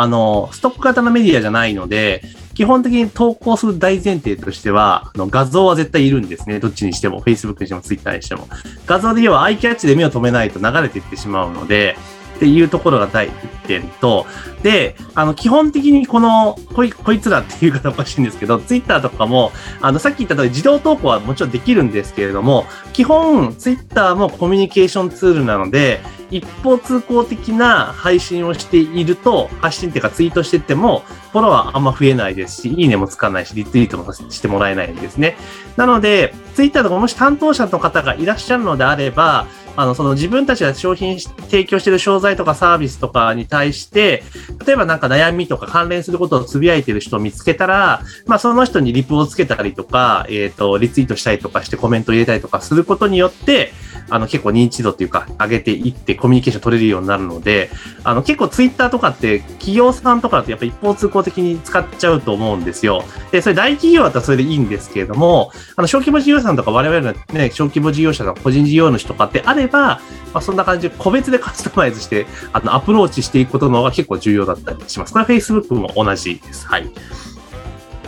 あの、ストック型のメディアじゃないので、基本的に投稿する大前提としては、あの画像は絶対いるんですね。どっちにしても、Facebook にしても Twitter にしても。画像で言えばアイキャッチで目を止めないと流れていってしまうので、っていうところが第一点と、で、あの、基本的にこの、こい、こいつらっていう方おかしいんですけど、ツイッターとかも、あの、さっき言った通り自動投稿はもちろんできるんですけれども、基本、ツイッターもコミュニケーションツールなので、一方通行的な配信をしていると、発信っていうかツイートしてても、フォロワーあんま増えないですし、いいねもつかないし、リツイートもしてもらえないんですね。なので、ツイッターとかもし担当者の方がいらっしゃるのであれば、あの、その自分たちが商品提供している商材とかサービスとかに対して、例えばなんか悩みとか関連することをつぶやいてる人を見つけたら、まあその人にリプをつけたりとか、えっ、ー、と、リツイートしたりとかしてコメントを入れたりとかすることによって、あの結構認知度っていうか上げていってコミュニケーション取れるようになるので、あの結構ツイッターとかって企業さんとかだとやっぱ一方通行的に使っちゃうと思うんですよ。で、それ大企業だったらそれでいいんですけれども、あの小規模事業者さんとか我々のね、小規模事業者の個人事業主とかってあれば、まあ、そんな感じで個別でカスタマイズして、あのアプローチしていくことの方が結構重要だったりします。これは Facebook も同じです。はい。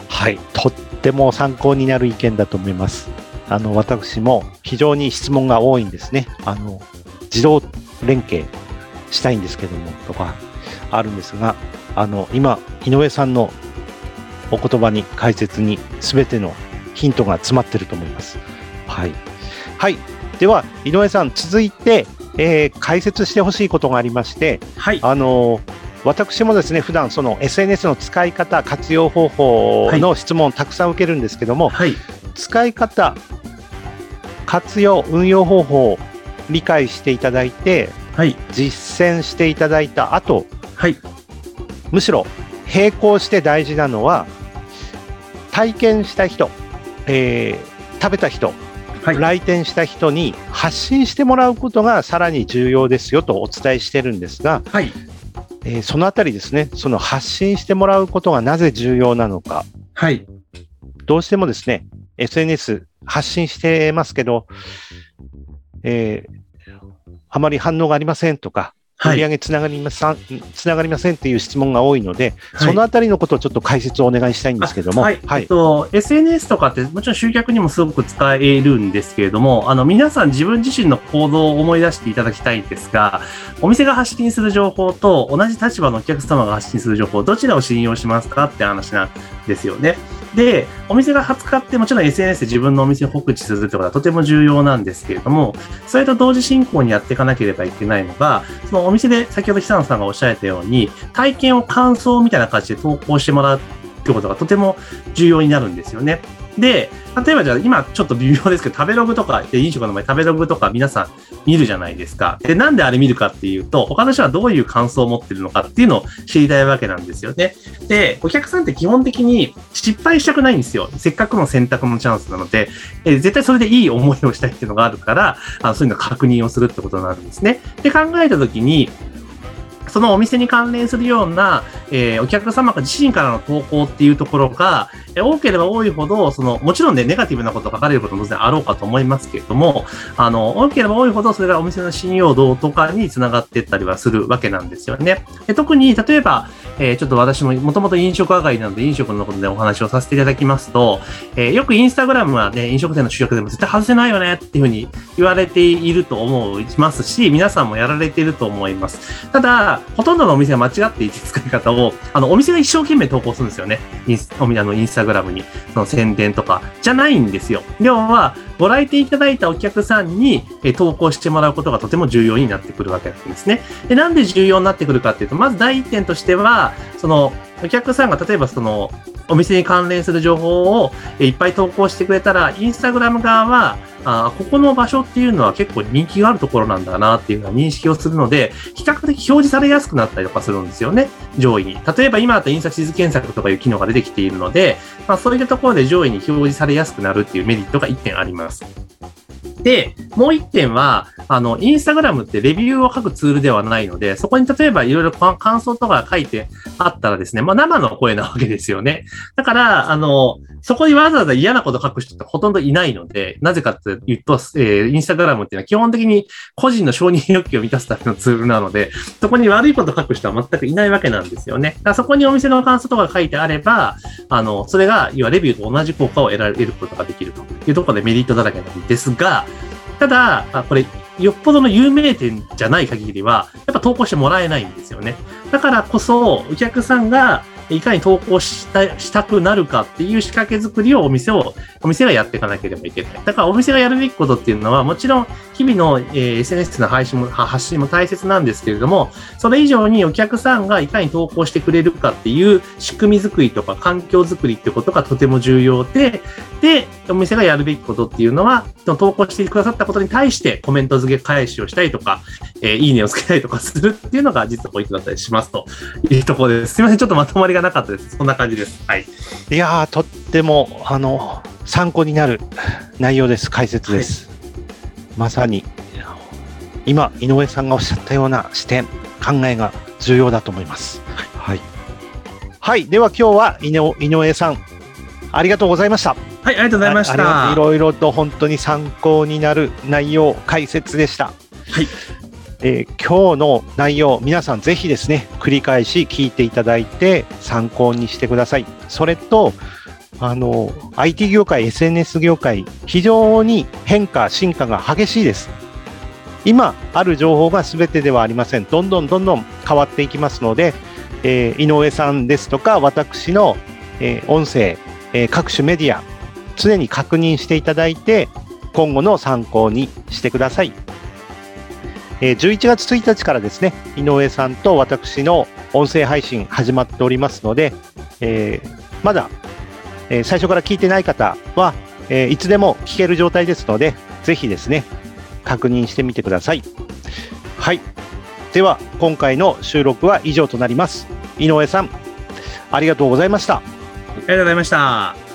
はい。とっても参考になる意見だと思います。あの、私も非常に質問が多いんですね。あの、自動連携したいんですけども、とか、あるんですが、あの、今、井上さんのお言葉に、解説に、すべてのヒントが詰まってると思います。はい。はい。では、井上さん、続いて、えー、解説してほしいことがありまして、はい。あの、私もですね、普段その SNS の使い方、活用方法の質問をたくさん受けるんですけども、はい、使い方、活用、運用方法を理解していただいて、はい、実践していただいた後、はい、むしろ並行して大事なのは、体験した人、えー、食べた人、はい、来店した人に発信してもらうことがさらに重要ですよとお伝えしてるんですが、はい、えー、そのあたりですね、その発信してもらうことがなぜ重要なのか、はい、どうしてもですね、SNS 発信してますけど、えー、あまり反応がありませんとか、売り上げつながりません、つながりませんっていう質問が多いので、はい、そのあたりのことをちょっと解説をお願いしたいんですけども。はい。はい、えっと、SNS とかってもちろん集客にもすごく使えるんですけれども、あの、皆さん自分自身の行動を思い出していただきたいんですが、お店が発信する情報と同じ立場のお客様が発信する情報、どちらを信用しますかって話なんですよね。で、お店が20日ってもちろん SNS で自分のお店を告知するってことはとても重要なんですけれども、それと同時進行にやっていかなければいけないのが、そのお店で先ほど久野さんがおっしゃったように、体験を感想みたいな形で投稿してもらうってことがとても重要になるんですよね。で、例えばじゃあ今ちょっと微妙ですけど、食べログとか、飲食の前食べログとか皆さん見るじゃないですか。で、なんであれ見るかっていうと、他の人はどういう感想を持ってるのかっていうのを知りたいわけなんですよね。で、お客さんって基本的に失敗したくないんですよ。せっかくの選択のチャンスなので、え絶対それでいい思いをしたいっていうのがあるから、あそういうの確認をするってことになるんですね。で、考えたときに、そのお店に関連するような、えー、お客様が自身からの投稿っていうところが、えー、多ければ多いほど、その、もちろんね、ネガティブなこと書かれることも当然あろうかと思いますけれども、あの、多ければ多いほど、それがお店の信用度とかにつながっていったりはするわけなんですよね。で特に、例えば、えー、ちょっと私ももともと飲食上がりなので飲食のことでお話をさせていただきますと、えー、よくインスタグラムはね、飲食店の集客でも絶対外せないよねっていうふうに言われていると思いますし、皆さんもやられていると思います。ただ、ほとんどのお店は間違っていて使い方を、あの、お店が一生懸命投稿するんですよね。インスあのインスタグラムに、その宣伝とか、じゃないんですよ。要は、ご来店いただいたお客さんに、え投稿してもらうことがとても重要になってくるわけなんですね。で、なんで重要になってくるかっていうと、まず第一点としては、その、お客さんが例えばその、お店に関連する情報をいっぱい投稿してくれたら、インスタグラム側は、あここの場所っていうのは結構人気があるところなんだなっていうのは認識をするので、比較的表示されやすくなったりとかするんですよね、上位に。例えば今だと印刷地図検索とかいう機能が出てきているので、まあ、そういったところで上位に表示されやすくなるっていうメリットが1点あります。で、もう一点は、あの、インスタグラムってレビューを書くツールではないので、そこに例えばいろいろ感想とか書いてあったらですね、まあ生の声なわけですよね。だから、あの、そこにわざわざ嫌なこと書く人ってほとんどいないので、なぜかって言うと、えー、インスタグラムっていうのは基本的に個人の承認欲求を満たすためのツールなので、そこに悪いこと書く人は全くいないわけなんですよね。だからそこにお店の感想とか書いてあれば、あの、それが、要はレビューと同じ効果を得られることができるというところでメリットだらけなんですが、ただ、これ、よっぽどの有名店じゃない限りは、やっぱ投稿してもらえないんですよね。だからこそ、お客さんがいかに投稿したしたくなるかっていう仕掛け作りをお店を、お店がやっていかなければいけない。だからお店がやるべきことっていうのは、もちろん日々の、えー、SNS の配信も、発信も大切なんですけれども、それ以上にお客さんがいかに投稿してくれるかっていう仕組み作りとか環境作りってことがとても重要で、で、お店がやるべきことっていうのは、その投稿してくださったことに対してコメント付け返しをしたりとか、えー、いいねをつけたりとかするっていうのが実はポイントだったりしますというところです。すみません、ちょっとまとまりがなかったです。そんな感じです。はい。いやとっても、あの、参考になる内容です。解説です。はい、まさに、今、井上さんがおっしゃったような視点、考えが重要だと思います。はい。はい。では今日は井上さん、ありがとうございました。はい、ありがとうございました。いろいろと本当に参考になる内容、解説でした。はい。えー、今日の内容、皆さんぜひですね、繰り返し聞いていただいて参考にしてください。それと、あの、IT 業界、SNS 業界、非常に変化、進化が激しいです。今ある情報が全てではありません。どんどんどんどん変わっていきますので、えー、井上さんですとか、私の、えー、音声、えー、各種メディア、常に確認していただいて、今後の参考にしてください。え11月1日からですね、井上さんと私の音声配信始まっておりますので、えー、まだ、えー、最初から聞いてない方は、え、いつでも聞ける状態ですので、ぜひですね、確認してみてください。はい。では、今回の収録は以上となります。井上さん、ありがとうございました。ありがとうございました。